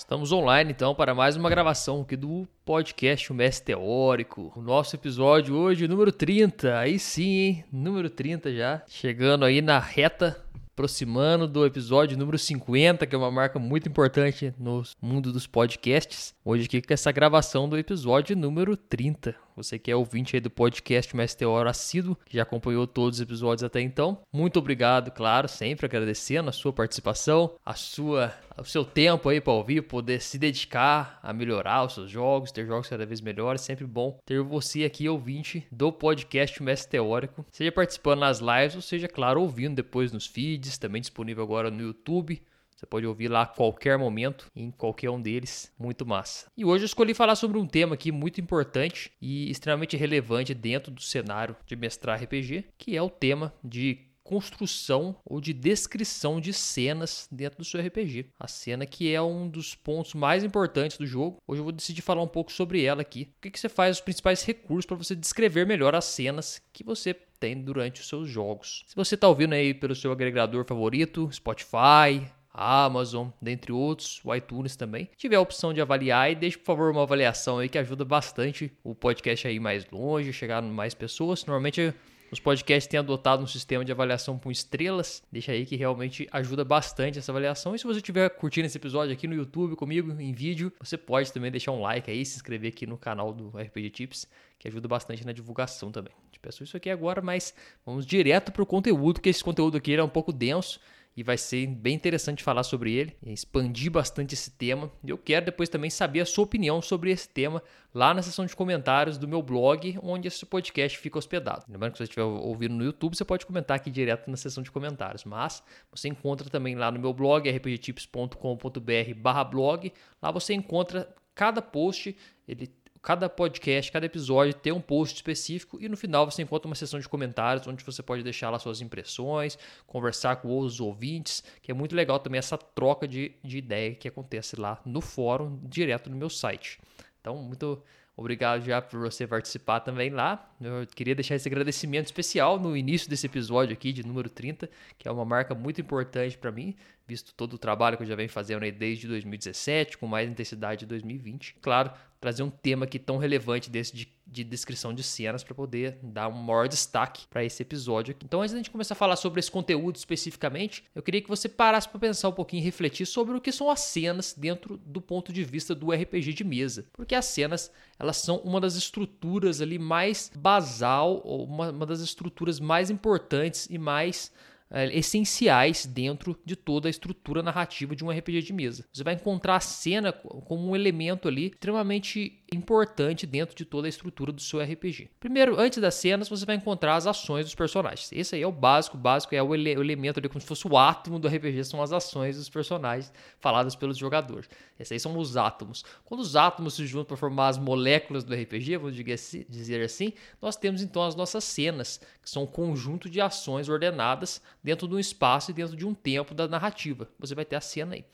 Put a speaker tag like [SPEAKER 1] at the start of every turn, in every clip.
[SPEAKER 1] Estamos online então para mais uma gravação aqui do podcast O Mestre Teórico. O nosso episódio hoje, número 30. Aí sim, hein? Número 30 já. Chegando aí na reta aproximando do episódio número 50, que é uma marca muito importante no mundo dos podcasts. Hoje aqui com essa gravação do episódio número 30. Você que é ouvinte aí do podcast Meteoro assíduo, que já acompanhou todos os episódios até então. Muito obrigado, claro, sempre agradecendo a sua participação, a sua, o seu tempo aí para ouvir, poder se dedicar a melhorar os seus jogos, ter jogos cada vez melhores. Sempre bom ter você aqui, ouvinte do podcast Mestre Teórico, seja participando nas lives ou seja, claro, ouvindo depois nos feeds, também disponível agora no YouTube. Você pode ouvir lá a qualquer momento, em qualquer um deles. Muito massa. E hoje eu escolhi falar sobre um tema aqui muito importante e extremamente relevante dentro do cenário de mestrar RPG, que é o tema de construção ou de descrição de cenas dentro do seu RPG. A cena que é um dos pontos mais importantes do jogo. Hoje eu vou decidir falar um pouco sobre ela aqui. O que, que você faz, os principais recursos para você descrever melhor as cenas que você tem durante os seus jogos. Se você está ouvindo aí pelo seu agregador favorito, Spotify, Amazon, dentre outros, o iTunes também. Tiver a opção de avaliar e deixe por favor uma avaliação aí que ajuda bastante o podcast aí mais longe, chegar a mais pessoas. Normalmente os podcasts têm adotado um sistema de avaliação com estrelas. Deixa aí que realmente ajuda bastante essa avaliação. E se você estiver curtindo esse episódio aqui no YouTube comigo em vídeo, você pode também deixar um like aí, se inscrever aqui no canal do RPG Tips, que ajuda bastante na divulgação também. Peço isso aqui agora, mas vamos direto para o conteúdo, que esse conteúdo aqui é um pouco denso e vai ser bem interessante falar sobre ele, expandir bastante esse tema. Eu quero depois também saber a sua opinião sobre esse tema lá na seção de comentários do meu blog, onde esse podcast fica hospedado. Lembrando que se você estiver ouvindo no YouTube, você pode comentar aqui direto na seção de comentários, mas você encontra também lá no meu blog, rpgtips.com.br/blog. Lá você encontra cada post, ele cada podcast, cada episódio tem um post específico e no final você encontra uma seção de comentários onde você pode deixar lá suas impressões, conversar com os ouvintes, que é muito legal também essa troca de, de ideia que acontece lá no fórum, direto no meu site. Então, muito obrigado já por você participar também lá. Eu queria deixar esse agradecimento especial no início desse episódio aqui, de número 30, que é uma marca muito importante para mim, visto todo o trabalho que eu já venho fazendo aí desde 2017, com mais intensidade de 2020. Claro, trazer um tema aqui tão relevante desse de, de descrição de cenas para poder dar um maior destaque para esse episódio. Então, antes da gente começar a falar sobre esse conteúdo especificamente, eu queria que você parasse para pensar um pouquinho e refletir sobre o que são as cenas dentro do ponto de vista do RPG de mesa. Porque as cenas, elas são uma das estruturas ali mais basal, ou uma, uma das estruturas mais importantes e mais é, essenciais dentro de toda a estrutura narrativa de um RPG de mesa. Você vai encontrar a cena como um elemento ali extremamente importante dentro de toda a estrutura do seu RPG. Primeiro, antes das cenas, você vai encontrar as ações dos personagens. Esse aí é o básico, o básico é o, ele elemento ali, como se fosse o átomo do RPG, são as ações dos personagens faladas pelos jogadores. Esses aí são os átomos. Quando os átomos se juntam para formar as moléculas do RPG, vamos dizer assim, nós temos então as nossas cenas, que são um conjunto de ações ordenadas dentro de um espaço e dentro de um tempo da narrativa. Você vai ter a cena aí.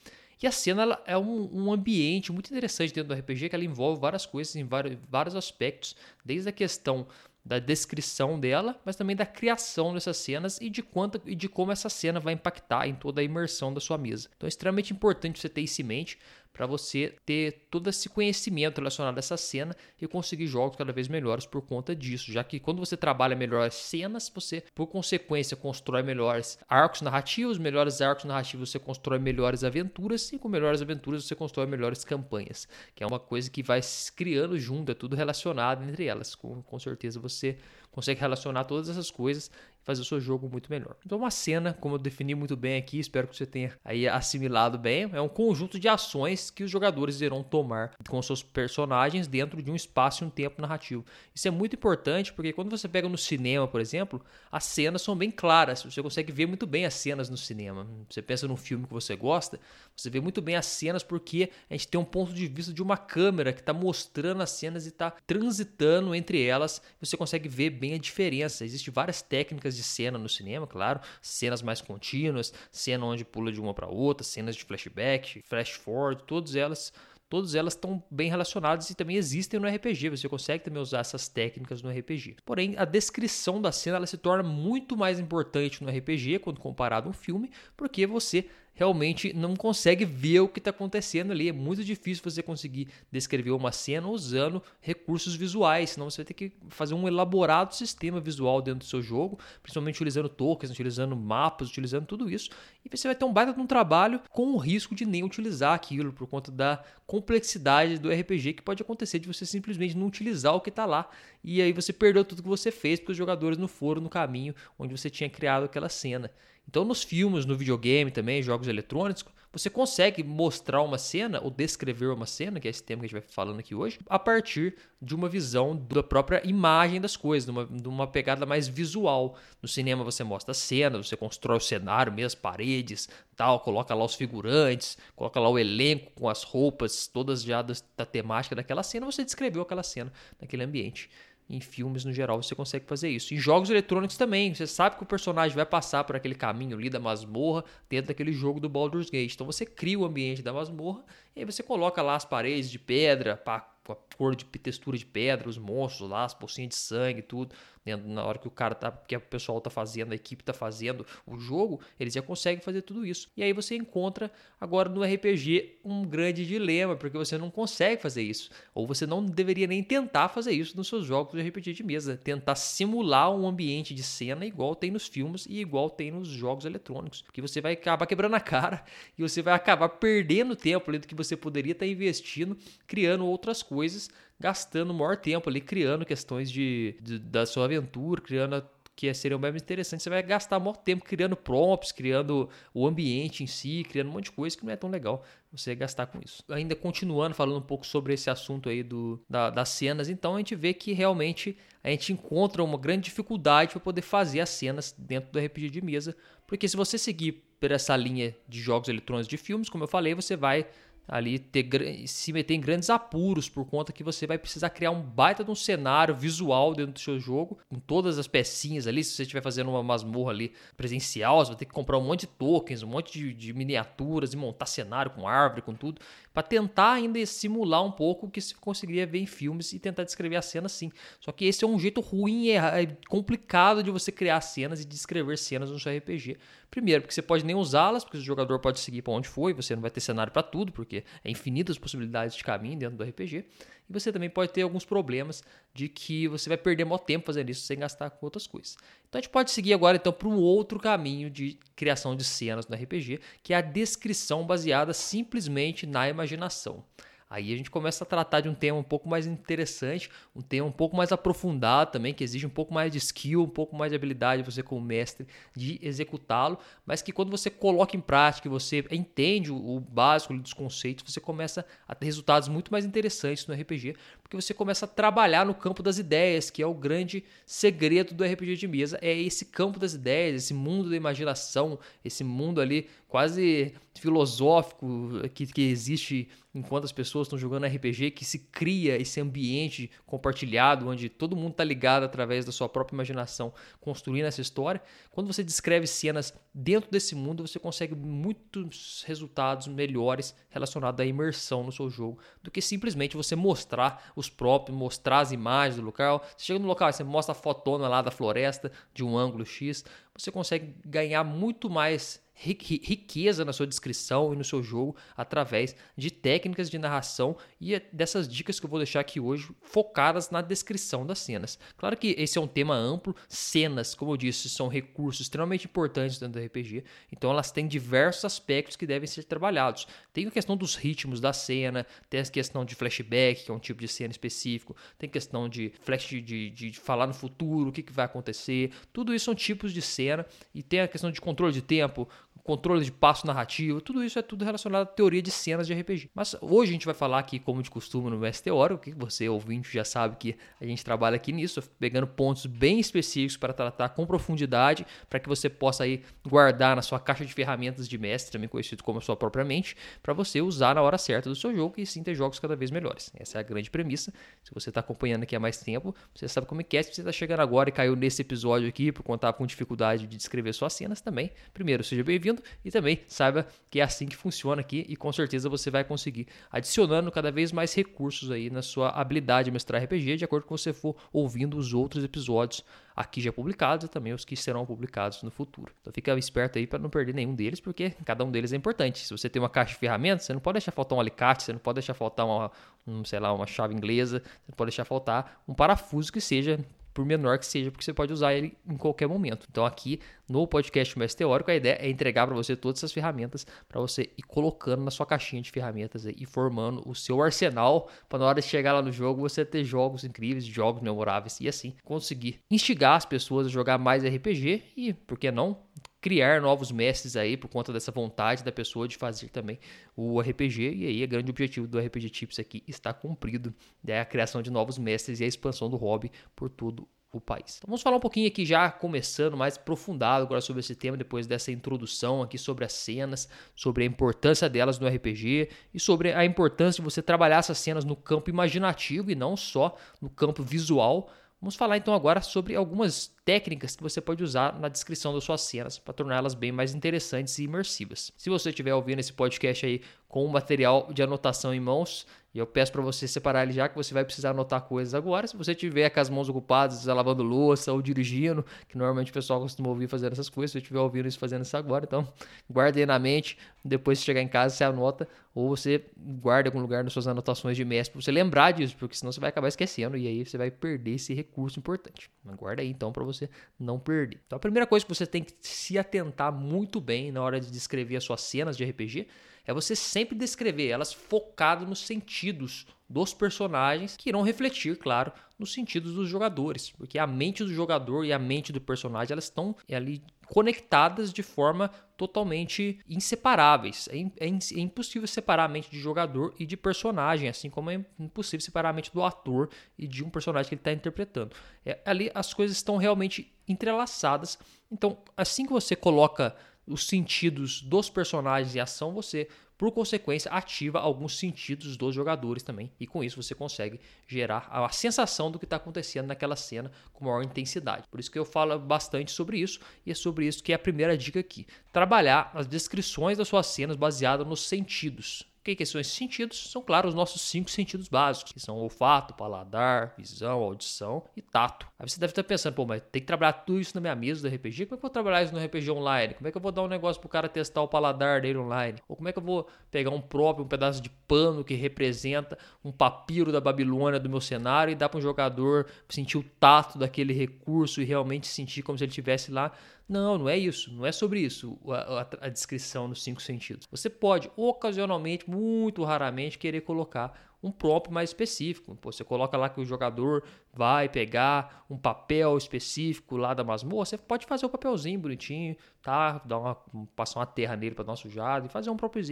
[SPEAKER 1] E a cena é um, um, ambiente muito interessante dentro do RPG, que ela envolve várias coisas em vários, vários aspectos, desde a questão da descrição dela, mas também da criação dessas cenas e de quanto e de como essa cena vai impactar em toda a imersão da sua mesa. Então é extremamente importante você ter isso em mente para você ter todo esse conhecimento relacionado a essa cena e conseguir jogos cada vez melhores por conta disso, já que quando você trabalha melhor as cenas, você por consequência constrói melhores arcos narrativos, melhores arcos narrativos você constrói melhores aventuras e com melhores aventuras você constrói melhores campanhas, que é uma coisa que vai se criando junto, é tudo relacionado entre elas. Com, com certeza você consegue relacionar todas essas coisas fazer o seu jogo muito melhor. Então, uma cena, como eu defini muito bem aqui, espero que você tenha aí assimilado bem, é um conjunto de ações que os jogadores irão tomar com seus personagens dentro de um espaço e um tempo narrativo. Isso é muito importante porque quando você pega no cinema, por exemplo, as cenas são bem claras, você consegue ver muito bem as cenas no cinema. Você pensa num filme que você gosta, você vê muito bem as cenas porque a gente tem um ponto de vista de uma câmera que está mostrando as cenas e está transitando entre elas. Você consegue ver bem a diferença. Existem várias técnicas de cena no cinema, claro, cenas mais contínuas, cena onde pula de uma para outra, cenas de flashback, flash forward, todas elas todas elas estão bem relacionadas e também existem no RPG. Você consegue também usar essas técnicas no RPG. Porém, a descrição da cena ela se torna muito mais importante no RPG quando comparado a um filme, porque você realmente não consegue ver o que está acontecendo ali. É muito difícil você conseguir descrever uma cena usando recursos visuais, senão você vai ter que fazer um elaborado sistema visual dentro do seu jogo, principalmente utilizando tokens, utilizando mapas, utilizando tudo isso. E você vai ter um baita de um trabalho com o risco de nem utilizar aquilo por conta da complexidade do RPG que pode acontecer de você simplesmente não utilizar o que está lá e aí você perdeu tudo que você fez porque os jogadores não foram no caminho onde você tinha criado aquela cena. Então, nos filmes, no videogame também, jogos eletrônicos, você consegue mostrar uma cena ou descrever uma cena, que é esse tema que a gente vai falando aqui hoje, a partir de uma visão da própria imagem das coisas, de uma, de uma pegada mais visual. No cinema você mostra a cena, você constrói o cenário mesmo, as paredes, tal, coloca lá os figurantes, coloca lá o elenco com as roupas todas já da, da temática daquela cena, você descreveu aquela cena naquele ambiente. Em filmes, no geral, você consegue fazer isso. Em jogos eletrônicos também, você sabe que o personagem vai passar por aquele caminho ali da masmorra dentro daquele jogo do Baldur's Gate. Então você cria o ambiente da masmorra e aí você coloca lá as paredes de pedra, pá, com a cor de textura de pedra, os monstros lá, as pocinhas de sangue, tudo. Né? Na hora que o cara tá, que o pessoal tá fazendo, a equipe tá fazendo o jogo, eles já conseguem fazer tudo isso. E aí você encontra agora no RPG um grande dilema, porque você não consegue fazer isso, ou você não deveria nem tentar fazer isso nos seus jogos de RPG de mesa, tentar simular um ambiente de cena igual tem nos filmes e igual tem nos jogos eletrônicos, porque você vai acabar quebrando a cara e você vai acabar perdendo tempo ali do que você poderia estar investindo criando outras coisas gastando o maior tempo ali, criando questões de, de da sua aventura, criando que seriam bem interessantes. Você vai gastar maior tempo criando prompts, criando o ambiente em si, criando um monte de coisa que não é tão legal você gastar com isso. Ainda continuando falando um pouco sobre esse assunto aí do, da, das cenas, então a gente vê que realmente a gente encontra uma grande dificuldade para poder fazer as cenas dentro do RPG de mesa, porque se você seguir por essa linha de jogos eletrônicos de filmes, como eu falei, você vai ali ter, se meter em grandes apuros por conta que você vai precisar criar um baita de um cenário visual dentro do seu jogo, com todas as pecinhas ali. Se você estiver fazendo uma masmorra ali presencial, você vai ter que comprar um monte de tokens, um monte de, de miniaturas e montar cenário com árvore, com tudo, para tentar ainda simular um pouco o que se conseguiria ver em filmes e tentar descrever a cena assim. Só que esse é um jeito ruim e é complicado de você criar cenas e descrever cenas no seu RPG. Primeiro, porque você pode nem usá-las, porque o jogador pode seguir para onde foi, você não vai ter cenário para tudo, porque é infinitas possibilidades de caminho dentro do RPG. E você também pode ter alguns problemas de que você vai perder muito tempo fazendo isso sem gastar com outras coisas. Então a gente pode seguir agora então para um outro caminho de criação de cenas no RPG, que é a descrição baseada simplesmente na imaginação. Aí a gente começa a tratar de um tema um pouco mais interessante, um tema um pouco mais aprofundado também, que exige um pouco mais de skill, um pouco mais de habilidade você como mestre de executá-lo, mas que quando você coloca em prática, você entende o básico dos conceitos, você começa a ter resultados muito mais interessantes no RPG, porque você começa a trabalhar no campo das ideias, que é o grande segredo do RPG de mesa, é esse campo das ideias, esse mundo da imaginação, esse mundo ali quase filosófico que, que existe enquanto as pessoas estão jogando RPG, que se cria esse ambiente compartilhado, onde todo mundo está ligado através da sua própria imaginação, construindo essa história. Quando você descreve cenas dentro desse mundo, você consegue muitos resultados melhores relacionados à imersão no seu jogo, do que simplesmente você mostrar os próprios, mostrar as imagens do local. Você chega no local, você mostra a fotona lá da floresta de um ângulo X, você consegue ganhar muito mais riqueza na sua descrição e no seu jogo através de técnicas de narração e é dessas dicas que eu vou deixar aqui hoje focadas na descrição das cenas. Claro que esse é um tema amplo, cenas, como eu disse, são recursos extremamente importantes dentro do RPG, então elas têm diversos aspectos que devem ser trabalhados. Tem a questão dos ritmos da cena, tem a questão de flashback, que é um tipo de cena específico, tem questão de flash de, de, de falar no futuro, o que, que vai acontecer, tudo isso são tipos de cena e tem a questão de controle de tempo, controle de passo narrativo, tudo isso é tudo relacionado à teoria de cenas de RPG. Mas hoje a gente vai falar aqui, como de costume no Mestre Teórico, que você ouvinte já sabe que a gente trabalha aqui nisso, pegando pontos bem específicos para tratar com profundidade, para que você possa aí guardar na sua caixa de ferramentas de mestre, também conhecido como a sua própria mente, para você usar na hora certa do seu jogo e sim ter jogos cada vez melhores. Essa é a grande premissa. Se você está acompanhando aqui há mais tempo, você sabe como é que é. Se você está chegando agora e caiu nesse episódio aqui por contar com dificuldade de descrever suas cenas também, primeiro, seja bem-vindo e também saiba que é assim que funciona aqui e com certeza você vai conseguir adicionando cada vez mais recursos aí na sua habilidade de mestrar RPG de acordo com você for ouvindo os outros episódios aqui já publicados e também os que serão publicados no futuro. Então fica esperto aí para não perder nenhum deles, porque cada um deles é importante. Se você tem uma caixa de ferramentas, você não pode deixar faltar um alicate, você não pode deixar faltar uma, um, sei lá, uma chave inglesa, você não pode deixar faltar um parafuso que seja por menor que seja, porque você pode usar ele em qualquer momento. Então aqui no podcast mais teórico a ideia é entregar para você todas essas ferramentas para você ir colocando na sua caixinha de ferramentas e formando o seu arsenal para na hora de chegar lá no jogo você ter jogos incríveis, jogos memoráveis e assim conseguir instigar as pessoas a jogar mais RPG e, por que não, criar novos mestres aí por conta dessa vontade da pessoa de fazer também o RPG. E aí, o grande objetivo do RPG Tips aqui está cumprido: é a criação de novos mestres e a expansão do hobby por todo o país. Então, vamos falar um pouquinho aqui já começando mais aprofundado agora sobre esse tema depois dessa introdução aqui sobre as cenas, sobre a importância delas no RPG e sobre a importância de você trabalhar essas cenas no campo imaginativo e não só no campo visual. Vamos falar então agora sobre algumas técnicas que você pode usar na descrição das suas cenas para torná-las bem mais interessantes e imersivas. Se você estiver ouvindo esse podcast aí com o material de anotação em mãos, e eu peço para você separar ele já que você vai precisar anotar coisas agora. Se você tiver com as mãos ocupadas, lavando louça ou dirigindo, que normalmente o pessoal costuma ouvir fazendo essas coisas, se você estiver ouvindo isso fazendo isso agora, então guarde aí na mente, depois de chegar em casa você anota ou você guarda algum lugar nas suas anotações de mestre para você lembrar disso, porque senão você vai acabar esquecendo e aí você vai perder esse recurso importante. Guarda aí então para você não perder. Então a primeira coisa que você tem que se atentar muito bem na hora de descrever as suas cenas de RPG é você sempre descrever elas focado nos sentidos dos personagens, que irão refletir, claro, nos sentidos dos jogadores, porque a mente do jogador e a mente do personagem elas estão ali conectadas de forma totalmente inseparáveis. É, é, é, impossível separar a mente de jogador e de personagem, assim como é impossível separar a mente do ator e de um personagem que ele está interpretando. É, ali as coisas estão realmente entrelaçadas. Então, assim que você coloca os sentidos dos personagens em ação, você, por consequência, ativa alguns sentidos dos jogadores também. E com isso você consegue gerar a sensação do que está acontecendo naquela cena com maior intensidade. Por isso que eu falo bastante sobre isso, e é sobre isso que é a primeira dica aqui. Trabalhar as descrições das suas cenas baseadas nos sentidos. O que, são esses sentidos? São, claro, os nossos cinco sentidos básicos, que são olfato, paladar, visão, audição e tato. Aí você deve estar pensando, pô, mas tem que trabalhar tudo isso na minha mesa do RPG? Como é que eu vou trabalhar isso no RPG online? Como é que eu vou dar um negócio pro cara testar o paladar dele online? Ou como é que eu vou pegar um próprio, um pedaço de pano que representa um papiro da Babilônia do meu cenário e dar para um jogador sentir o tato daquele recurso e realmente sentir como se ele estivesse lá não, não é isso. Não é sobre isso a, a, a, descrição nos cinco sentidos. Você pode, ocasionalmente, muito raramente, querer colocar um prompt mais específico. Você coloca lá que o jogador vai pegar um papel específico lá da masmorra. Você pode fazer o um papelzinho bonitinho, tá? Dar uma, passar uma terra nele para dar uma sujada e fazer um próprio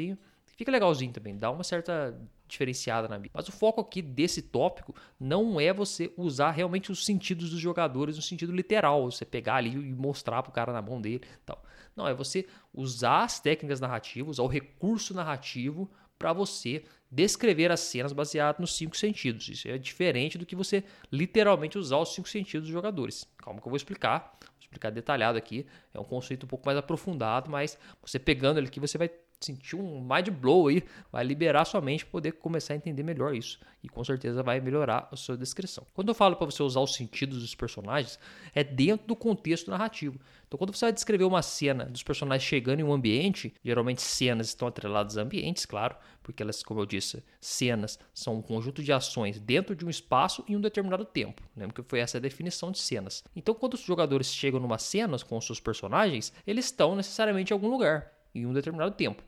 [SPEAKER 1] Fica legalzinho também, dá uma certa diferenciada na Bíblia. Mas o foco aqui desse tópico não é você usar realmente os sentidos dos jogadores no sentido literal, você pegar ali e mostrar pro cara na mão dele, tal. Não, é você usar as técnicas narrativas, o recurso narrativo para você descrever as cenas baseado nos cinco sentidos. Isso é diferente do que você literalmente usar os cinco sentidos dos jogadores. Calma que eu vou explicar, vou explicar detalhado aqui. É um conceito um pouco mais aprofundado, mas você pegando ele aqui você vai sentir um mind blow aí, vai liberar sua mente para poder começar a entender melhor isso. E com certeza vai melhorar a sua descrição. Quando eu falo para você usar os sentidos dos personagens, é dentro do contexto narrativo. Então, quando você vai descrever uma cena dos personagens chegando em um ambiente, geralmente cenas estão atreladas a ambientes, claro, porque elas, como eu disse, cenas são um conjunto de ações dentro de um espaço em um determinado tempo. Lembra que foi essa a definição de cenas. Então, quando os jogadores chegam numa cena com os seus personagens, eles estão necessariamente em algum lugar em um determinado tempo.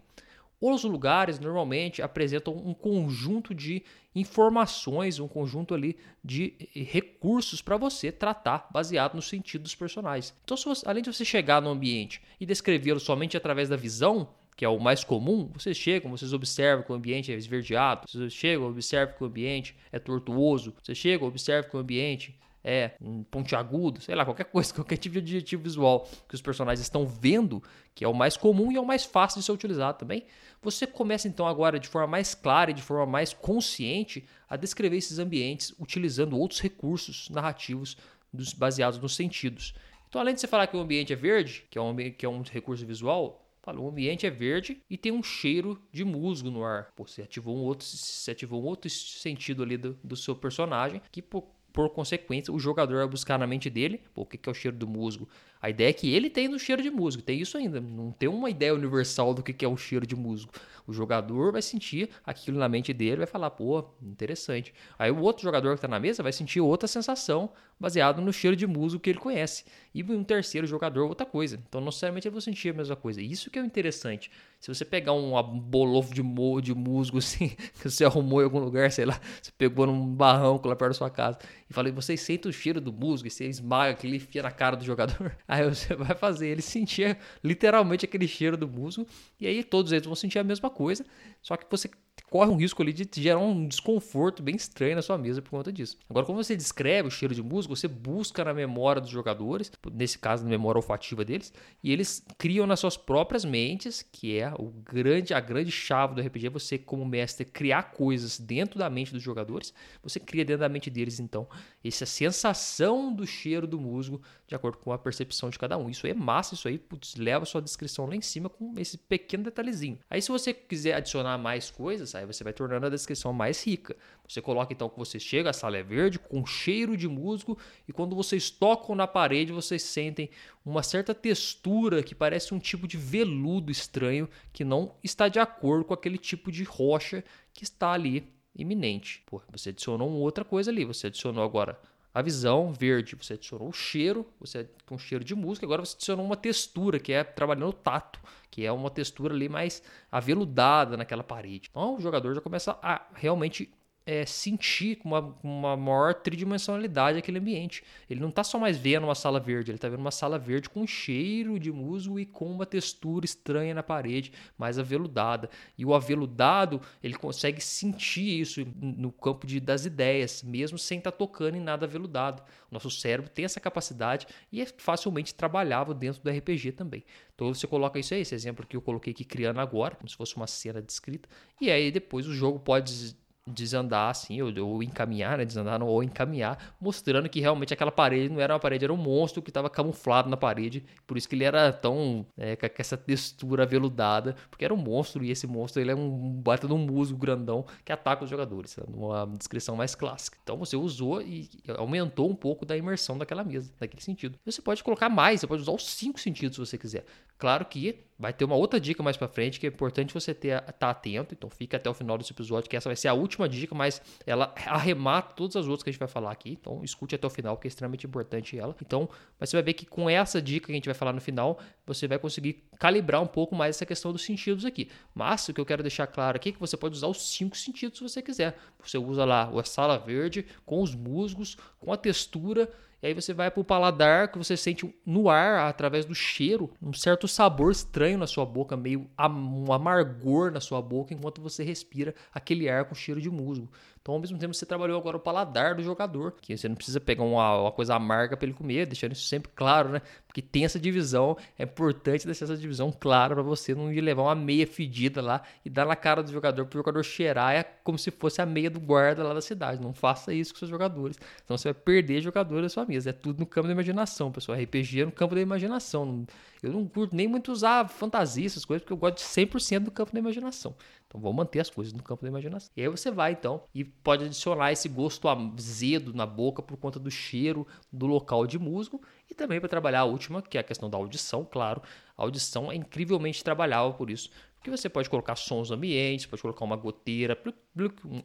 [SPEAKER 1] Os lugares normalmente apresentam um conjunto de informações, um conjunto ali de recursos para você tratar baseado no sentido dos personagens. Então, você, além de você chegar no ambiente e descrevê-lo somente através da visão, que é o mais comum, vocês chegam, vocês observam que o ambiente é esverdeado, vocês chegam, observam que o ambiente é tortuoso, vocês chegam, observam que o ambiente é um pontiagudo, sei lá, qualquer coisa, qualquer tipo de adjetivo visual que os personagens estão vendo, que é o mais comum e é o mais fácil de ser utilizado também, você começa então agora de forma mais clara e de forma mais consciente a descrever esses ambientes utilizando outros recursos narrativos dos, baseados nos sentidos. Então, além de você falar que o ambiente é verde, que é um, que é um recurso visual, Fala, o ambiente é verde e tem um cheiro de musgo no ar. Pô, você ativou um outro, você ativou um outro sentido ali do, do seu personagem que, por, por consequência, o jogador vai buscar na mente dele, pô, o que, é o cheiro do musgo? A ideia é que ele tem no cheiro de musgo, tem isso ainda, não tem uma ideia universal do que, que é o cheiro de musgo. O jogador vai sentir aquilo na mente dele, vai falar, pô, interessante. Aí o outro jogador que está na mesa vai sentir outra sensação baseado no cheiro de musgo que ele conhece. E um terceiro jogador, outra coisa. Então, não necessariamente ele vai sentir a mesma coisa. Isso que é o interessante. Se você pegar um bolofo de, mo de musgo assim, que você arrumou em algum lugar, sei lá, você pegou num barranco lá perto da sua casa, e falei, vocês sentem o cheiro do musgo, e você esmaga aquilo e enfia na cara do jogador. Aí você vai fazer ele sentir literalmente aquele cheiro do musgo, e aí todos eles vão sentir a mesma coisa, só que você corre um risco ali de gerar um desconforto bem estranho na sua mesa por conta disso. Agora, quando você descreve o cheiro de musgo, você busca na memória dos jogadores, nesse caso na memória olfativa deles, e eles criam nas suas próprias mentes, que é o grande, a grande chave do RPG, você como mestre criar coisas dentro da mente dos jogadores, você cria dentro da mente deles então essa sensação do cheiro do musgo de acordo com a percepção de cada um. Isso é massa, isso aí putz, leva a sua descrição lá em cima com esse pequeno detalhezinho. Aí se você quiser adicionar mais coisas, aí você vai tornando a descrição mais rica. Você coloca então que você chega, a sala é verde, com cheiro de musgo, e quando vocês tocam na parede, vocês sentem uma certa textura que parece um tipo de veludo estranho que não está de acordo com aquele tipo de rocha que está ali iminente. Pô, você adicionou uma outra coisa ali, você adicionou agora a visão verde, você adicionou o cheiro, você com cheiro de música, agora você adicionou uma textura, que é trabalhando o tato, que é uma textura ali mais aveludada naquela parede. Então o jogador já começa a realmente é, sentir com uma, uma maior tridimensionalidade aquele ambiente. Ele não está só mais vendo uma sala verde, ele está vendo uma sala verde com cheiro de musgo e com uma textura estranha na parede, mais aveludada. E o aveludado, ele consegue sentir isso no campo de, das ideias, mesmo sem estar tá tocando em nada aveludado. O nosso cérebro tem essa capacidade e é facilmente trabalhável dentro do RPG também. Então você coloca isso aí, esse exemplo que eu coloquei aqui criando agora, como se fosse uma cena descrita, e aí depois o jogo pode desandar assim, ou, ou encaminhar, né? Desandar ou encaminhar, mostrando que realmente aquela parede não era uma parede, era um monstro que estava camuflado na parede, por isso que ele era tão é, com essa textura aveludada, porque era um monstro e esse monstro ele é um baita de um musgo grandão que ataca os jogadores, numa descrição mais clássica. Então você usou e aumentou um pouco da imersão daquela mesa, naquele sentido. Você pode colocar mais, você pode usar os cinco sentidos se você quiser. Claro que vai ter uma outra dica mais para frente que é importante você ter tá atento, então fica até o final desse episódio que essa vai ser a última dica, mas ela arremata todas as outras que a gente vai falar aqui. Então escute até o final, que é extremamente importante ela. Então, mas você vai ver que com essa dica que a gente vai falar no final, você vai conseguir calibrar um pouco mais essa questão dos sentidos aqui. Mas o que eu quero deixar claro aqui é que você pode usar os cinco sentidos se você quiser. Você usa lá a sala verde com os musgos, com a textura e aí você vai para o paladar, que você sente no ar, através do cheiro, um certo sabor estranho na sua boca, meio um amargor na sua boca, enquanto você respira aquele ar com cheiro de musgo. Então, ao mesmo tempo, você trabalhou agora o paladar do jogador, que você não precisa pegar uma, uma coisa amarga para ele comer, deixando isso sempre claro, né? Porque tem essa divisão, é importante deixar essa divisão clara para você não ir levar uma meia fedida lá e dar na cara do jogador para o jogador cheirar é como se fosse a meia do guarda lá da cidade. Não faça isso com seus jogadores, senão você vai perder jogadores da sua mesa. É tudo no campo da imaginação, pessoal. RPG é no campo da imaginação. Eu não curto nem muito usar fantasia, essas coisas, porque eu gosto de 100% do campo da imaginação. Então vou manter as coisas no campo da imaginação. E aí você vai então e pode adicionar esse gosto azedo na boca por conta do cheiro do local de musgo e também para trabalhar a última, que é a questão da audição, claro. A audição é incrivelmente trabalhável por isso. Porque você pode colocar sons ambientes, pode colocar uma goteira,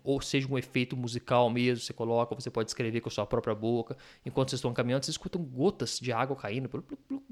[SPEAKER 1] ou seja, um efeito musical mesmo, você coloca, você pode escrever com a sua própria boca. Enquanto vocês estão caminhando, vocês escutam gotas de água caindo pelo,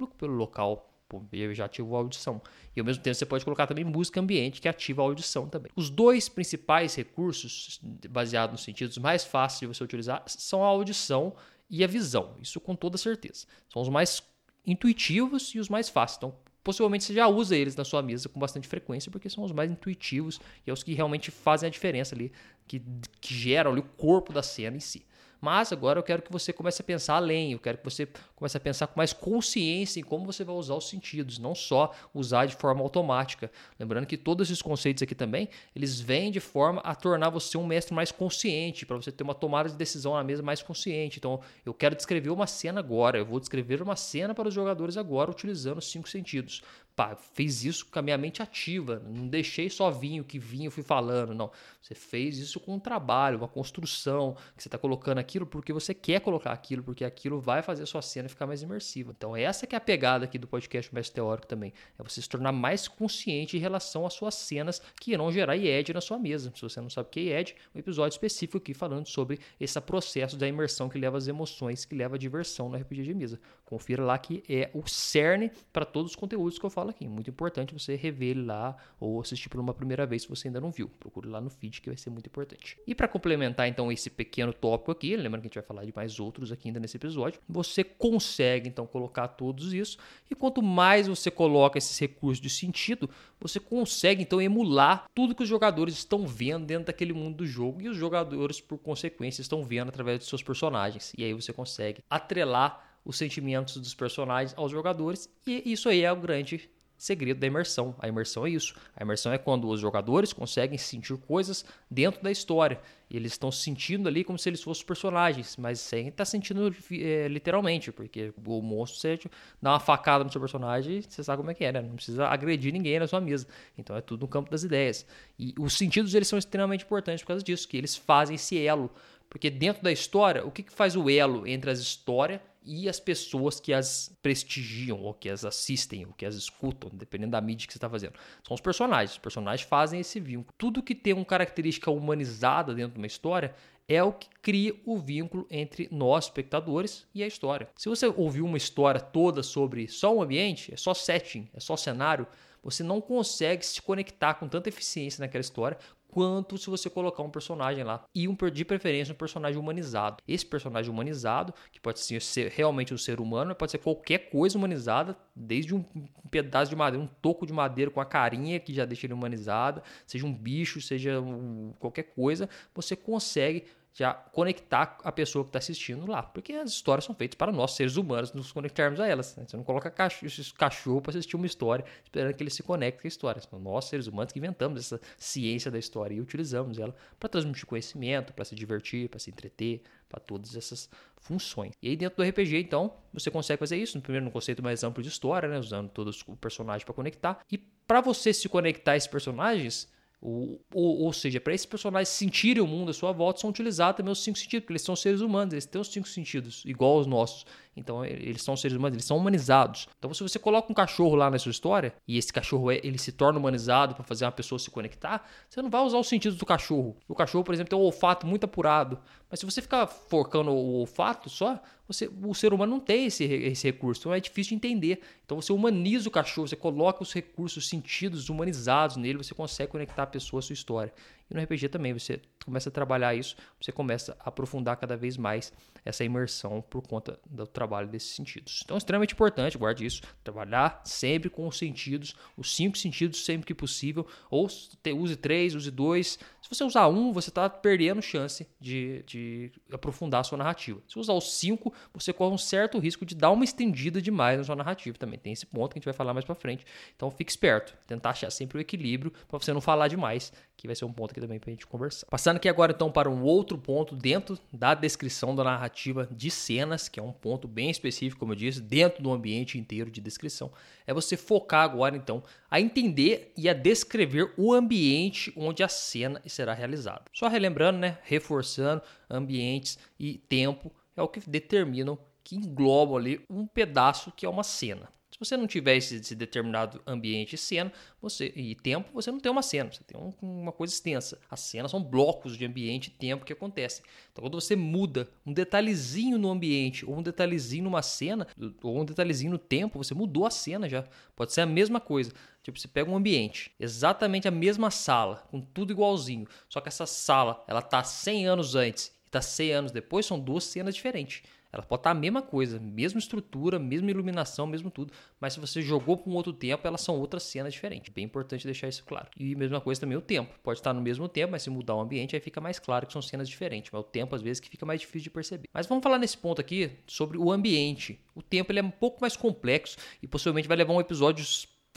[SPEAKER 1] pelo local eu já ativo a audição. E ao mesmo tempo você pode colocar também música ambiente que ativa a audição também. Os dois principais recursos, baseados nos sentidos mais fáceis de você utilizar, são a audição e a visão. Isso com toda certeza. São os mais intuitivos e os mais fáceis. Então, possivelmente você já usa eles na sua mesa com bastante frequência, porque são os mais intuitivos e é os que realmente fazem a diferença ali, que, que geram ali o corpo da cena em si. Mas agora eu quero que você comece a pensar além, eu quero que você comece a pensar com mais consciência em como você vai usar os sentidos, não só usar de forma automática. Lembrando que todos esses conceitos aqui também, eles vêm de forma a tornar você um mestre mais consciente, para você ter uma tomada de decisão na mesa mais consciente. Então, eu quero descrever uma cena agora, eu vou descrever uma cena para os jogadores agora utilizando os cinco sentidos pá, fez isso com a minha mente ativa. Não deixei só vinho que vinho fui falando, não. Você fez isso com um trabalho, uma construção, que você está colocando aquilo porque você quer colocar aquilo, porque aquilo vai fazer a sua cena ficar mais imersiva. Então essa que é a pegada aqui do podcast Mestre Teórico também. É você se tornar mais consciente em relação às suas cenas que irão gerar IED na sua mesa. Se você não sabe o que é IED, um episódio específico aqui falando sobre esse processo da imersão que leva às emoções, que leva à diversão no RPG de mesa. Confira lá que é o cerne para todos os conteúdos que eu falo aqui. Muito importante você rever ele lá ou assistir por uma primeira vez se você ainda não viu. Procure lá no feed que vai ser muito importante. E para complementar então esse pequeno tópico aqui, lembrando que a gente vai falar de mais outros aqui ainda nesse episódio, você consegue então colocar todos isso e quanto mais você coloca esses recursos de sentido, você consegue então emular tudo que os jogadores estão vendo dentro daquele mundo do jogo e os jogadores por consequência estão vendo através de seus personagens. E aí você consegue atrelar os sentimentos dos personagens aos jogadores e isso aí é o grande segredo da imersão. A imersão é isso. A imersão é quando os jogadores conseguem sentir coisas dentro da história. Eles estão sentindo ali como se eles fossem personagens, mas sem estar tá sentindo é, literalmente, porque o monstro você dá uma facada no seu personagem, você sabe como é que é, né? Não precisa agredir ninguém na sua mesa. Então é tudo no campo das ideias. E os sentidos eles são extremamente importantes por causa disso, que eles fazem esse elo. Porque dentro da história, o que, que faz o elo entre as histórias e as pessoas que as prestigiam, ou que as assistem, ou que as escutam, dependendo da mídia que você está fazendo. São os personagens. Os personagens fazem esse vínculo. Tudo que tem uma característica humanizada dentro de uma história é o que cria o vínculo entre nós, espectadores, e a história. Se você ouviu uma história toda sobre só um ambiente, é só setting, é só cenário, você não consegue se conectar com tanta eficiência naquela história quanto se você colocar um personagem lá. E um, de preferência um personagem humanizado. Esse personagem humanizado, que pode ser, realmente um ser humano, pode ser qualquer coisa humanizada, desde um pedaço de madeira, um toco de madeira com a carinha que já deixa ele humanizado, seja um bicho, seja um, qualquer coisa, você consegue já conectar a pessoa que está assistindo lá. Porque as histórias são feitas para nós, seres humanos, nos conectarmos a elas. Né? Você não coloca cachorro, para assistir uma história esperando que ele se conecte com a história. São nós, seres humanos, que inventamos essa ciência da história e utilizamos ela para transmitir conhecimento, para se divertir, para se entreter, para todas essas funções. E aí dentro do RPG, então, você consegue fazer isso, primeiro no conceito mais amplo de história, né? usando todos os personagens para conectar. E para você se conectar a esses personagens, ou, ou, ou, seja, para esses personagens sentirem o mundo à sua volta, são utilizados também os cinco sentidos, porque eles são seres humanos, eles têm os cinco sentidos, igual aos nossos. Então, eles são seres humanos, eles são humanizados. Então, se você coloca um cachorro lá na sua história, e esse cachorro ele se torna humanizado para fazer uma pessoa se conectar, você não vai usar os sentidos do cachorro. O cachorro, por exemplo, tem um olfato muito apurado. Mas se você ficar focando o olfato só, você, o ser humano não tem esse, esse recurso. Então, é difícil de entender. Então, você humaniza o cachorro, você coloca os recursos, os sentidos humanizados nele, você consegue conectar a pessoa à sua história. E no RPG também, você começa a trabalhar isso, você começa a aprofundar cada vez mais essa imersão por conta do trabalho desses sentidos. Então é extremamente importante, guarde isso, trabalhar sempre com os sentidos, os cinco sentidos sempre que possível, ou use três, use dois. Se você usar um, você está perdendo chance de, de aprofundar a sua narrativa. Se usar os cinco, você corre um certo risco de dar uma estendida demais na sua narrativa também. Tem esse ponto que a gente vai falar mais para frente. Então fique esperto, tentar achar sempre o equilíbrio para você não falar demais, que vai ser um ponto aqui também para a gente conversar. Passando aqui agora então para um outro ponto dentro da descrição da narrativa de cenas, que é um ponto bem específico, como eu disse, dentro do ambiente inteiro de descrição, é você focar agora então a entender e a descrever o ambiente onde a cena será realizada. Só relembrando, né, reforçando ambientes e tempo é o que determinam que englobam ali um pedaço que é uma cena. Se você não tiver esse, esse determinado ambiente e cena você, e tempo, você não tem uma cena, você tem um, uma coisa extensa. As cenas são blocos de ambiente e tempo que acontecem. Então, quando você muda um detalhezinho no ambiente, ou um detalhezinho numa cena, ou um detalhezinho no tempo, você mudou a cena já. Pode ser a mesma coisa. Tipo, você pega um ambiente, exatamente a mesma sala, com tudo igualzinho, só que essa sala, ela tá 100 anos antes e tá 100 anos depois, são duas cenas diferentes. Ela pode estar a mesma coisa, mesma estrutura, mesma iluminação, mesmo tudo, mas se você jogou para um outro tempo, elas são outras cenas diferentes. Bem importante deixar isso claro. E mesma coisa também o tempo. Pode estar no mesmo tempo, mas se mudar o ambiente, aí fica mais claro que são cenas diferentes. Mas o tempo, às vezes, que fica mais difícil de perceber. Mas vamos falar nesse ponto aqui sobre o ambiente. O tempo ele é um pouco mais complexo e possivelmente vai levar um episódio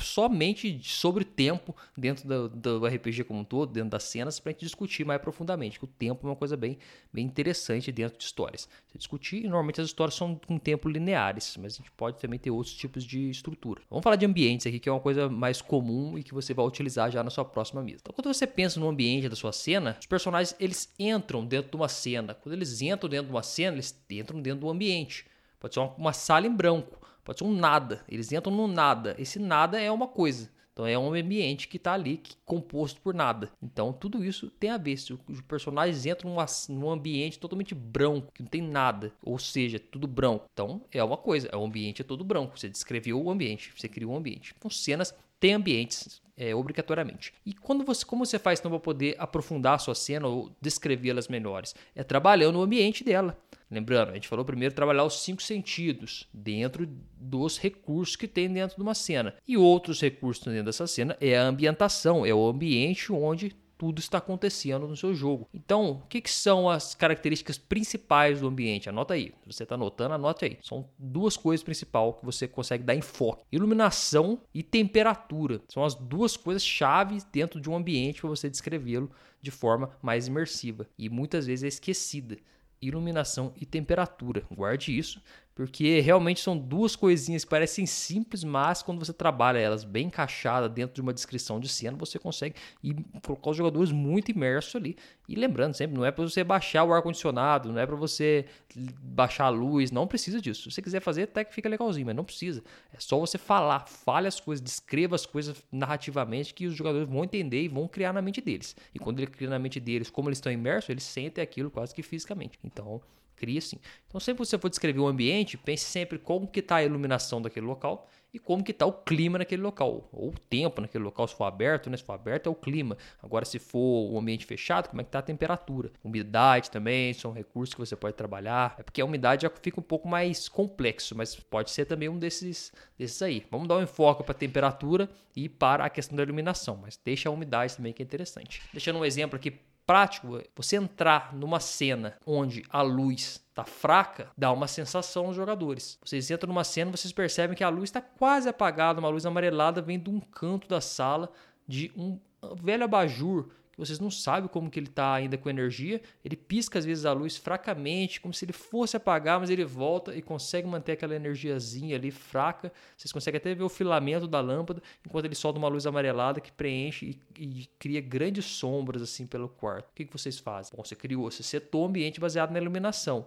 [SPEAKER 1] somente sobre tempo dentro do, do RPG como um todo, dentro das cenas, para a gente discutir mais profundamente. Que o tempo é uma coisa bem, bem interessante dentro de histórias. Você discutir, normalmente as histórias são com tempo lineares, mas a gente pode também ter outros tipos de estrutura. Vamos falar de ambientes aqui, que é uma coisa mais comum e que você vai utilizar já na sua próxima mesa. Então, quando você pensa no ambiente da sua cena, os personagens eles entram dentro de uma cena. Quando eles entram dentro de uma cena, eles entram dentro do ambiente. Pode ser uma, uma sala em branco, pode ser um nada. Eles entram no nada. Esse nada é uma coisa. Então é um ambiente que está ali que, composto por nada. Então tudo isso tem a ver. Se os personagens entram numa, num ambiente totalmente branco, que não tem nada, ou seja, tudo branco. Então é uma coisa, o ambiente é todo branco. Você descreveu o ambiente, você criou um ambiente. Então cenas têm ambientes. É, obrigatoriamente. E quando você, como você faz então para poder aprofundar a sua cena ou descrevê-las melhores? É trabalhando o ambiente dela. Lembrando, a gente falou primeiro trabalhar os cinco sentidos dentro dos recursos que tem dentro de uma cena. E outros recursos dentro dessa cena é a ambientação, é o ambiente onde tudo está acontecendo no seu jogo. Então, o que, que, são as características principais do ambiente? Anota aí. Se você está anotando, anote aí. São duas coisas principais que você consegue dar enfoque: iluminação e temperatura. São as duas coisas chaves dentro de um ambiente para você descrevê-lo de forma mais imersiva e muitas vezes é esquecida iluminação e temperatura. Guarde isso, porque realmente são duas coisinhas que parecem simples, mas quando você trabalha elas bem encaixadas dentro de uma descrição de cena, você consegue colocar os jogadores muito imersos ali. E lembrando sempre, não é para você baixar o ar-condicionado, não é para você baixar a luz, não precisa disso. Se você quiser fazer, até que fica legalzinho, mas não precisa. É só você falar, fale as coisas, descreva as coisas narrativamente que os jogadores vão entender e vão criar na mente deles. E quando ele cria na mente deles, como eles estão imersos, eles sentem aquilo quase que fisicamente. Então, cria sim. Então, sempre que você for descrever um ambiente, pense sempre como que está a iluminação daquele local e como que está o clima naquele local, ou o tempo naquele local, se for aberto, né? Se for aberto é o clima. Agora, se for um ambiente fechado, como é que está a temperatura? Umidade também, são recursos que você pode trabalhar. É porque a umidade já fica um pouco mais complexo, mas pode ser também um desses, desses aí. Vamos dar um enfoque para a temperatura e para a questão da iluminação, mas deixa a umidade também que é interessante. Deixando um exemplo aqui prático, você entrar numa cena onde a luz está fraca, dá uma sensação aos jogadores. Vocês entram numa cena, vocês percebem que a luz está quase apagada, uma luz amarelada vem de um canto da sala de um velho abajur que vocês não sabem como que ele está ainda com energia. Ele pisca às vezes a luz fracamente, como se ele fosse apagar, mas ele volta e consegue manter aquela energiazinha ali fraca. Vocês conseguem até ver o filamento da lâmpada enquanto ele solta uma luz amarelada que preenche e, e cria grandes sombras assim pelo quarto. O que, que vocês fazem? Bom, você criou, você setou o ambiente baseado na iluminação.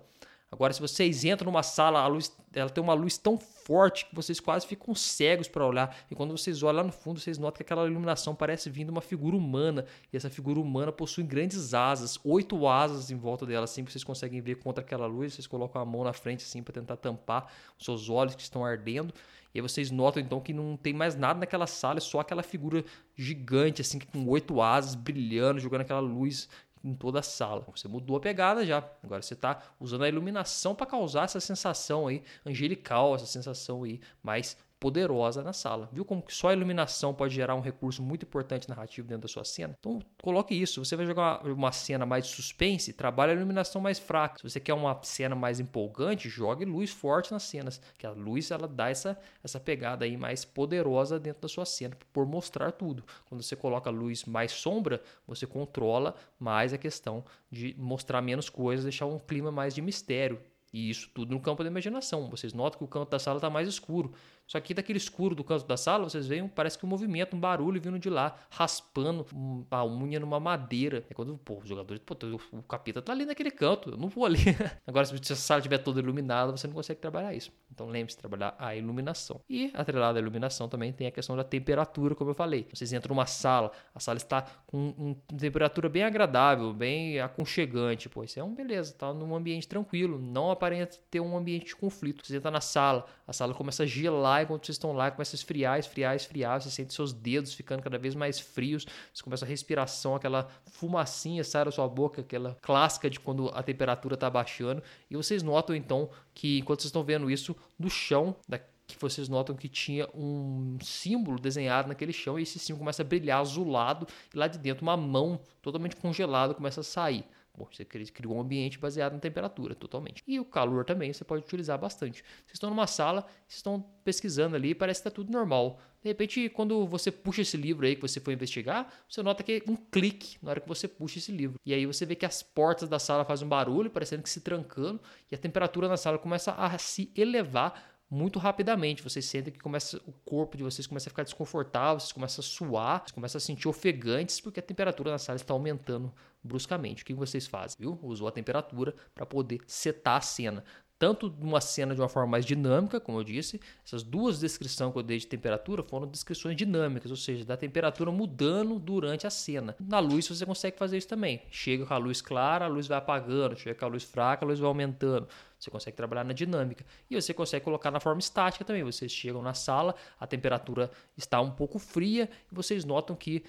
[SPEAKER 1] Agora, se vocês entram numa sala, a luz, ela tem uma luz tão forte que vocês quase ficam cegos para olhar. E quando vocês olham lá no fundo, vocês notam que aquela iluminação parece vindo uma figura humana. E essa figura humana possui grandes asas, oito asas em volta dela, assim, que vocês conseguem ver contra aquela luz. Vocês colocam a mão na frente, assim, para tentar tampar os seus olhos que estão ardendo. E aí vocês notam então que não tem mais nada naquela sala, é só aquela figura gigante, assim, com oito asas brilhando, jogando aquela luz em toda a sala. Você mudou a pegada já. Agora você está usando a iluminação para causar essa sensação aí angelical, essa sensação aí mais poderosa na sala. Viu como que só a iluminação pode gerar um recurso muito importante narrativo dentro da sua cena? Então, coloque isso. Você vai jogar uma cena mais de suspense, trabalhe a iluminação mais fraca. Se você quer uma cena mais empolgante, jogue luz forte nas cenas, que a luz ela dá essa, essa pegada aí mais poderosa dentro da sua cena, por mostrar tudo. Quando você coloca luz mais sombra, você controla mais a questão de mostrar menos coisas, deixar um clima mais de mistério. E isso tudo no campo da imaginação. Vocês notam que o canto da sala está mais escuro. Só que daquele escuro do canto da sala, vocês veem, parece que um movimento, um barulho vindo de lá, raspando a unha numa madeira. É quando, pô, os jogadores, pô, o capeta tá ali naquele canto, eu não vou ali. Agora, se a sala estiver toda iluminada, você não consegue trabalhar isso. Então, lembre-se de trabalhar a iluminação. E, atrelado à iluminação, também tem a questão da temperatura, como eu falei. Vocês entram numa sala, a sala está com uma temperatura bem agradável, bem aconchegante. Pô, isso é um beleza, tá num ambiente tranquilo, não aparenta ter um ambiente de conflito. Você entra na sala, a sala começa a gelar lá, enquanto vocês estão lá, começa a esfriar, esfriar, esfriar, você sente seus dedos ficando cada vez mais frios, você começa a respiração, aquela fumacinha sai da sua boca, aquela clássica de quando a temperatura está baixando, e vocês notam então que enquanto vocês estão vendo isso, no chão da que vocês notam que tinha um símbolo desenhado naquele chão e esse símbolo começa a brilhar azulado e lá de dentro uma mão totalmente congelada começa a sair. Bom, você criou um ambiente baseado na temperatura, totalmente. E o calor também você pode utilizar bastante. Vocês estão numa sala, vocês estão pesquisando ali, parece que está tudo normal. De repente, quando você puxa esse livro aí que você foi investigar, você nota que é um clique na hora que você puxa esse livro. E aí você vê que as portas da sala fazem um barulho, parecendo que se trancando, e a temperatura na sala começa a se elevar muito rapidamente. Vocês sentem que começa, o corpo de vocês começa a ficar desconfortável, vocês começam a suar, vocês começam a sentir ofegantes porque a temperatura na sala está aumentando bruscamente. O que vocês fazem? Viu? Usou a temperatura para poder setar a cena tanto numa cena de uma forma mais dinâmica, como eu disse, essas duas descrições que eu dei de temperatura foram descrições dinâmicas, ou seja, da temperatura mudando durante a cena. Na luz você consegue fazer isso também. Chega com a luz clara, a luz vai apagando, chega com a luz fraca, a luz vai aumentando. Você consegue trabalhar na dinâmica. E você consegue colocar na forma estática também. Vocês chegam na sala, a temperatura está um pouco fria e vocês notam que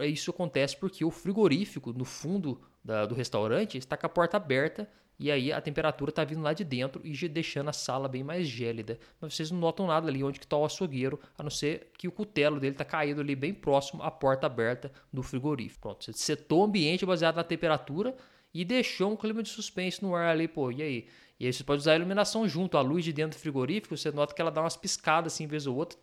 [SPEAKER 1] isso acontece porque o frigorífico no fundo da, do restaurante está com a porta aberta e aí a temperatura está vindo lá de dentro e deixando a sala bem mais gélida. Mas vocês não notam nada ali onde está o açougueiro, a não ser que o cutelo dele está caído ali bem próximo à porta aberta do frigorífico. Pronto, você setou o ambiente baseado na temperatura e deixou um clima de suspense no ar ali, pô, e aí? E aí você pode usar a iluminação junto, a luz de dentro do frigorífico, você nota que ela dá umas piscadas assim, vez ou outra,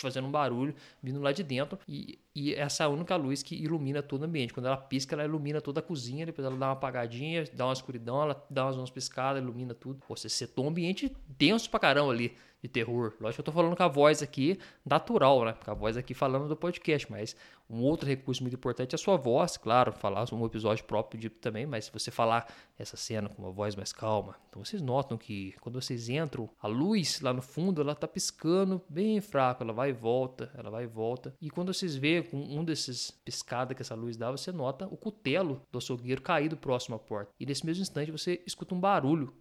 [SPEAKER 1] fazendo um barulho vindo lá de dentro. E, e essa é a única luz que ilumina todo o ambiente. Quando ela pisca, ela ilumina toda a cozinha, depois ela dá uma apagadinha, dá uma escuridão, ela dá umas, umas piscadas, ilumina tudo. Pô, você setou um ambiente denso pra caramba ali de terror. Lógico que eu tô falando com a voz aqui natural, né? Com a voz aqui falando do podcast, mas um outro recurso muito importante é a sua voz, claro, falar um episódio próprio de, também, mas se você falar essa cena com uma voz mais calma, então vocês notam que quando vocês entram, a luz lá no fundo, ela tá piscando bem fraco, ela vai e volta, ela vai e volta. E quando vocês vê com um desses piscadas que essa luz dá, você nota o cutelo do açougueiro caído próximo à porta. E nesse mesmo instante você escuta um barulho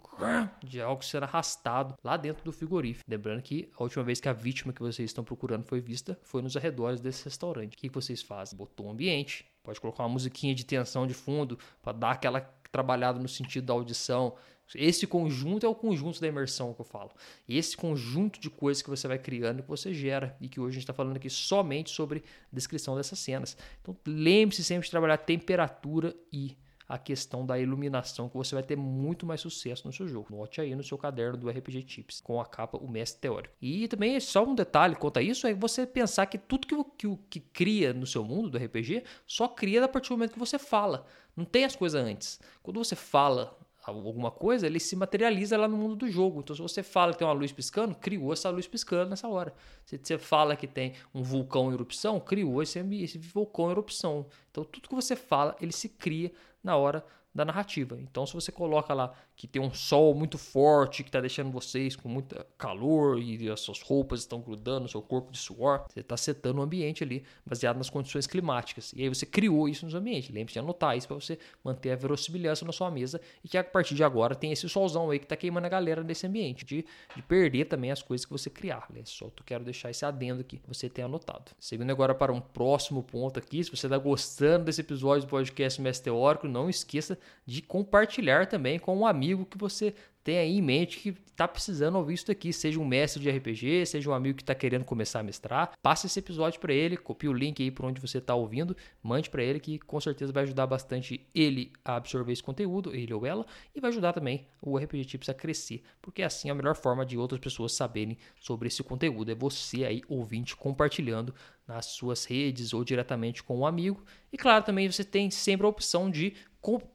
[SPEAKER 1] de algo sendo arrastado lá dentro do frigorífico. Lembrando que a última vez que a vítima que vocês estão procurando foi vista foi nos arredores desse restaurante. O que vocês fazem? Botou um ambiente, pode colocar uma musiquinha de tensão de fundo para dar aquela trabalhada no sentido da audição. Esse conjunto é o conjunto da imersão que eu falo. Esse conjunto de coisas que você vai criando que você gera. E que hoje a gente está falando aqui somente sobre descrição dessas cenas. Então lembre-se sempre de trabalhar temperatura e a questão da iluminação, que você vai ter muito mais sucesso no seu jogo. Note aí no seu caderno do RPG Tips, com a capa O Mestre Teórico. E também, só um detalhe quanto a isso, é você pensar que tudo que, que, que cria no seu mundo do RPG, só cria a partir do momento que você fala. Não tem as coisas antes. Quando você fala alguma coisa, ele se materializa lá no mundo do jogo. Então, se você fala que tem uma luz piscando, criou essa luz piscando nessa hora. Se você fala que tem um vulcão em erupção, criou esse, esse vulcão em erupção. Então, tudo que você fala, ele se cria na hora da narrativa. Então, se você coloca lá que tem um sol muito forte que está deixando vocês com muito calor e as suas roupas estão grudando no seu corpo de suor, você está setando o ambiente ali baseado nas condições climáticas. E aí você criou isso nos ambientes. Lembre-se de anotar isso para você manter a verossimilhança na sua mesa e que a partir de agora tem esse solzão aí que está queimando a galera desse ambiente, de, de perder também as coisas que você criar. Né? Só tu quero deixar esse adendo aqui, você tem anotado. Seguindo agora para um próximo ponto aqui, se você está gostando desse episódio do podcast Mestre Teórico, não esqueça de compartilhar também com um amigo que você tem aí em mente que está precisando ouvir isso aqui, seja um mestre de RPG, seja um amigo que está querendo começar a mestrar, passe esse episódio para ele, copie o link aí por onde você está ouvindo, mande para ele que com certeza vai ajudar bastante ele a absorver esse conteúdo, ele ou ela, e vai ajudar também o RPG Tips a crescer, porque assim é a melhor forma de outras pessoas saberem sobre esse conteúdo, é você aí ouvinte compartilhando nas suas redes ou diretamente com um amigo. E claro, também você tem sempre a opção de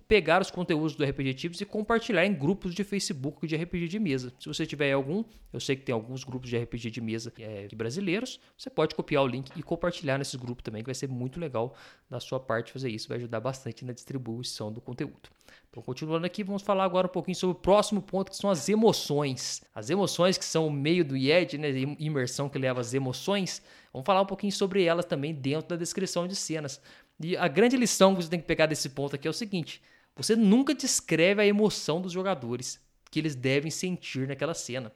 [SPEAKER 1] pegar os conteúdos do RPG Tips e compartilhar em grupos de Facebook de RPG de mesa. Se você tiver algum, eu sei que tem alguns grupos de RPG de mesa é, brasileiros, você pode copiar o link e compartilhar nesses grupos também, que vai ser muito legal da sua parte fazer isso, vai ajudar bastante na distribuição do conteúdo. Então, continuando aqui, vamos falar agora um pouquinho sobre o próximo ponto, que são as emoções. As emoções que são o meio do IED, né, imersão que leva as emoções. Vamos falar um pouquinho sobre elas também dentro da descrição de cenas. E a grande lição que você tem que pegar desse ponto aqui é o seguinte: você nunca descreve a emoção dos jogadores que eles devem sentir naquela cena.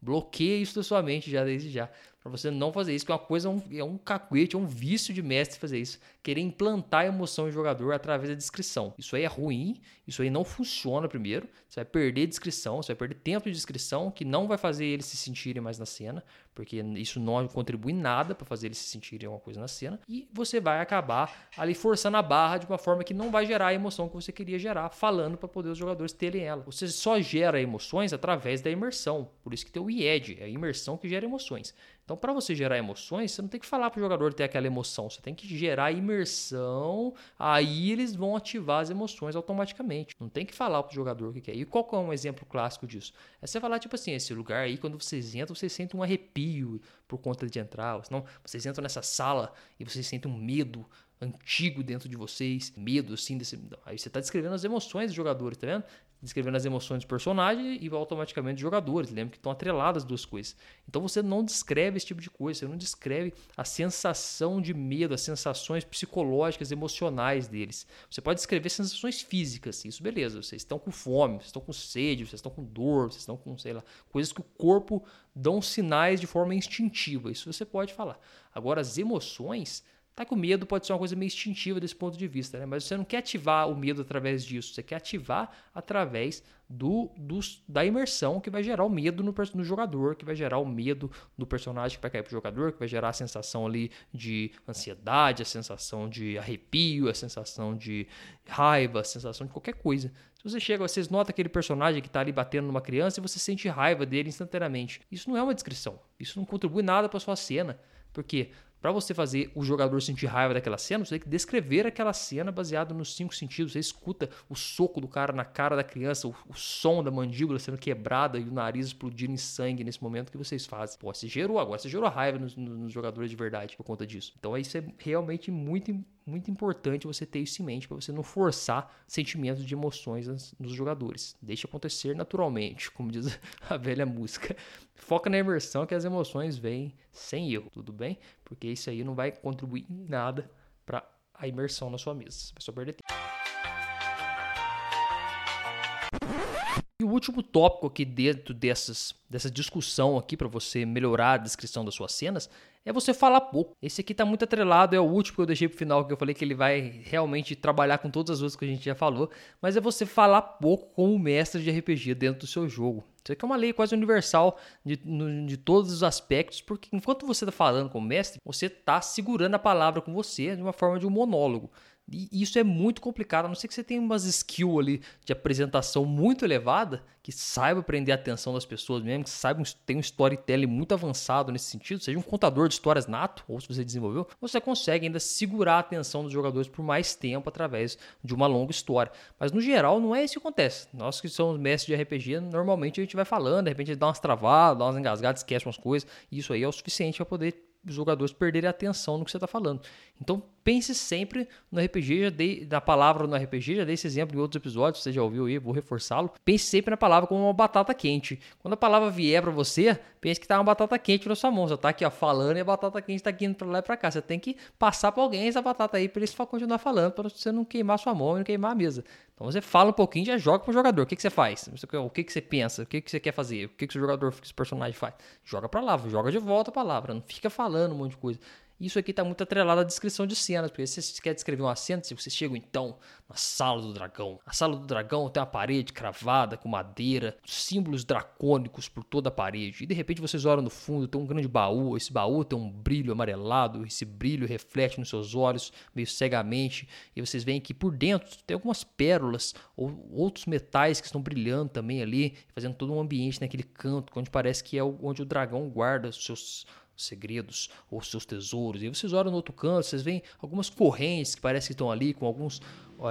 [SPEAKER 1] Bloqueia isso da sua mente já desde já. Para você não fazer isso, que é uma coisa, é um, é um cacuete, é um vício de mestre fazer isso. querer implantar emoção em jogador através da descrição. Isso aí é ruim, isso aí não funciona primeiro. Você vai perder descrição, você vai perder tempo de descrição que não vai fazer eles se sentirem mais na cena, porque isso não contribui nada para fazer eles se sentirem alguma coisa na cena. E você vai acabar ali forçando a barra de uma forma que não vai gerar a emoção que você queria gerar, falando para poder os jogadores terem ela. Você só gera emoções através da imersão. Por isso que tem o IED, é a imersão que gera emoções. Então, para você gerar emoções, você não tem que falar para o jogador ter aquela emoção, você tem que gerar imersão, aí eles vão ativar as emoções automaticamente. Não tem que falar para o jogador o que é. E qual que é um exemplo clássico disso? É você falar, tipo assim, esse lugar aí, quando vocês entram, vocês sentem um arrepio por conta de entrar. Ou senão, vocês entram nessa sala e vocês sentem um medo antigo dentro de vocês, medo assim desse. Aí você está descrevendo as emoções dos jogadores, tá vendo? Descrevendo as emoções do personagem e automaticamente dos jogadores. Lembra que estão atreladas as duas coisas. Então você não descreve esse tipo de coisa, você não descreve a sensação de medo, as sensações psicológicas, emocionais deles. Você pode descrever sensações físicas, isso beleza. Vocês estão com fome, vocês estão com sede, vocês estão com dor, vocês estão com, sei lá, coisas que o corpo dão sinais de forma instintiva. Isso você pode falar. Agora, as emoções Tá que o medo pode ser uma coisa meio instintiva desse ponto de vista, né? Mas você não quer ativar o medo através disso, você quer ativar através do, do da imersão que vai gerar o medo no, no, jogador, que vai gerar o medo do personagem que vai cair pro jogador, que vai gerar a sensação ali de ansiedade, a sensação de arrepio, a sensação de raiva, a sensação de qualquer coisa. Se você chega, vocês notam aquele personagem que está ali batendo numa criança e você sente raiva dele instantaneamente. Isso não é uma descrição. Isso não contribui nada para sua cena. Porque para você fazer o jogador sentir raiva daquela cena, você tem que descrever aquela cena baseado nos cinco sentidos. Você escuta o soco do cara na cara da criança, o, o som da mandíbula sendo quebrada e o nariz explodindo em sangue nesse momento que vocês fazem. Pô, você gerou agora, você gerou raiva nos, nos jogadores de verdade por conta disso. Então isso é realmente muito muito importante você ter isso em mente para você não forçar sentimentos de emoções nos jogadores. Deixe acontecer naturalmente, como diz a velha música. Foca na imersão que as emoções vêm sem erro, tudo bem? Porque isso aí não vai contribuir em nada para a imersão na sua mesa. Você vai só perder tempo. Último tópico aqui dentro dessas, dessa discussão aqui para você melhorar a descrição das suas cenas é você falar pouco. Esse aqui está muito atrelado, é o último que eu deixei pro final, que eu falei que ele vai realmente trabalhar com todas as outras que a gente já falou, mas é você falar pouco como mestre de RPG dentro do seu jogo. Isso aqui é uma lei quase universal de, de todos os aspectos, porque enquanto você está falando como mestre, você está segurando a palavra com você de uma forma de um monólogo. E isso é muito complicado, a não ser que você tenha umas skills ali de apresentação muito elevada, que saiba prender a atenção das pessoas mesmo, que saiba ter um storytelling muito avançado nesse sentido, seja um contador de histórias nato, ou se você desenvolveu, você consegue ainda segurar a atenção dos jogadores por mais tempo através de uma longa história. Mas no geral não é isso que acontece. Nós que somos mestres de RPG, normalmente a gente vai falando, de repente dá umas travadas, dá umas engasgadas, esquece umas coisas, e isso aí é o suficiente para poder os jogadores perderem a atenção no que você está falando. Então pense sempre no RPG, já dei da palavra no RPG, já dei esse exemplo em outros episódios, você já ouviu aí, vou reforçá-lo. Pense sempre na palavra como uma batata quente. Quando a palavra vier para você, pense que tá uma batata quente na sua mão. Você tá aqui ó, falando e a batata quente aqui indo para lá e para cá. Você tem que passar para alguém essa batata aí para eles continuar falando, para você não queimar sua mão e não queimar a mesa. Então você fala um pouquinho já joga para o jogador. O que, que você faz? O que, que você pensa? O que, que você quer fazer? O que, que o jogador, o personagem faz? Joga para lá, joga de volta a palavra. Não fica falando um monte de coisa. Isso aqui está muito atrelado à descrição de cenas, porque se você quer descrever uma cena, se você chega então na sala do dragão. A sala do dragão tem uma parede cravada com madeira, símbolos dracônicos por toda a parede. E de repente vocês olham no fundo, tem um grande baú. Esse baú tem um brilho amarelado, esse brilho reflete nos seus olhos meio cegamente. E vocês veem que por dentro tem algumas pérolas ou outros metais que estão brilhando também ali, fazendo todo um ambiente naquele canto, onde parece que é onde o dragão guarda os seus segredos ou seus tesouros. E vocês olham no outro canto, vocês veem algumas correntes que parece que estão ali com alguns,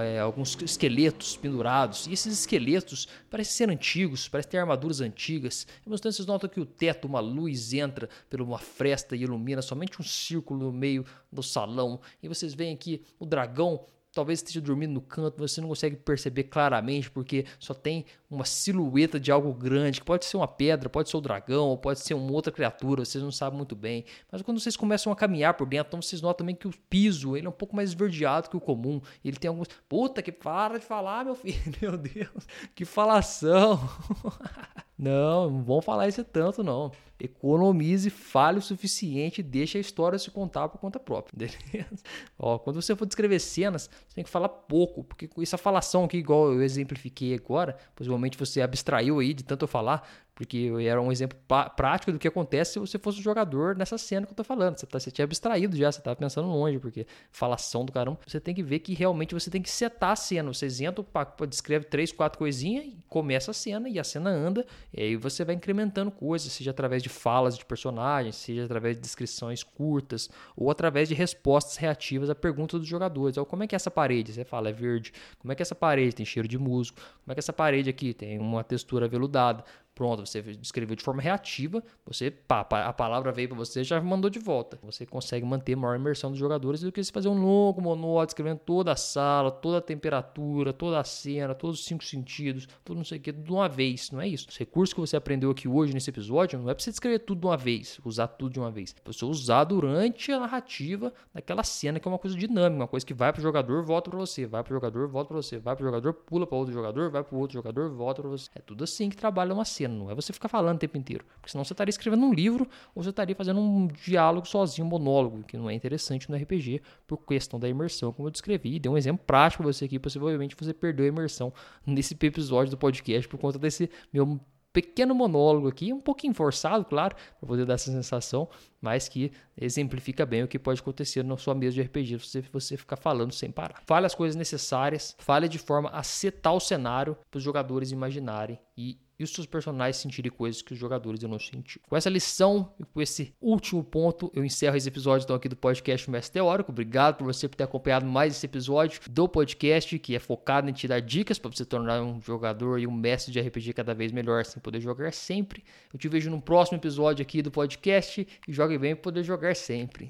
[SPEAKER 1] é, alguns esqueletos pendurados. E esses esqueletos parecem ser antigos, parecem ter armaduras antigas. E vocês notam que o teto, uma luz entra por uma fresta e ilumina somente um círculo no meio do salão. E vocês veem que o dragão talvez esteja dormindo no canto, você não consegue perceber claramente porque só tem uma silhueta de algo grande, que pode ser uma pedra, pode ser um dragão, ou pode ser uma outra criatura, vocês não sabem muito bem. Mas quando vocês começam a caminhar por dentro, então vocês notam também que o piso ele é um pouco mais esverdeado que o comum. Ele tem alguns. Puta que para de falar, meu filho, meu Deus, que falação! Não, não vão falar isso tanto, não. Economize, fale o suficiente, deixe a história se contar por conta própria, beleza? Ó, quando você for descrever cenas, você tem que falar pouco, porque essa falação aqui, igual eu exemplifiquei agora, possivelmente você abstraiu aí de tanto eu falar, porque era um exemplo prático do que acontece se você fosse um jogador nessa cena que eu tô falando. Você, tá, você tinha abstraído já, você tava pensando longe, porque falação do caramba. Você tem que ver que realmente você tem que setar a cena. Vocês entram, descreve três, quatro coisinhas e começa a cena, e a cena anda, e aí você vai incrementando coisas, seja através de falas de personagens, seja através de descrições curtas, ou através de respostas reativas a perguntas dos jogadores. Então, como é que é essa parede? Você fala, é verde. Como é que é essa parede? Tem cheiro de musgo. Como é que é essa parede aqui? Tem uma textura veludada. Pronto, você escreveu de forma reativa, você pá, a palavra veio para você já mandou de volta. Você consegue manter maior imersão dos jogadores do que se fazer um longo monólogo escrevendo toda a sala, toda a temperatura, toda a cena, todos os cinco sentidos, tudo não sei o que, de uma vez. Não é isso. Os recursos que você aprendeu aqui hoje nesse episódio não é para você escrever tudo de uma vez, usar tudo de uma vez. É você usar durante a narrativa daquela cena que é uma coisa dinâmica, uma coisa que vai para o jogador, volta para você, vai para o jogador, volta para você, vai para o jogador, pula para outro jogador, vai para o outro jogador, volta para você. É tudo assim que trabalha uma cena não é você ficar falando o tempo inteiro. Porque senão você estaria escrevendo um livro ou você estaria fazendo um diálogo sozinho, um monólogo, que não é interessante no RPG por questão da imersão, como eu descrevi. Dei um exemplo prático para você aqui, possivelmente você perdeu a imersão nesse episódio do podcast por conta desse meu pequeno monólogo aqui, um pouquinho forçado, claro, para poder dar essa sensação, mas que exemplifica bem o que pode acontecer na sua mesa de RPG se você ficar falando sem parar. Fale as coisas necessárias, fale de forma a setar o cenário para os jogadores imaginarem e e os seus personagens sentirem coisas que os jogadores não sentiram. Com essa lição e com esse último ponto, eu encerro esse episódio então, aqui do podcast Mestre Teórico. Obrigado por você por ter acompanhado mais esse episódio do podcast, que é focado em te dar dicas para você tornar um jogador e um mestre de RPG cada vez melhor, sem poder jogar sempre. Eu te vejo no próximo episódio aqui do podcast e jogue bem para poder jogar sempre.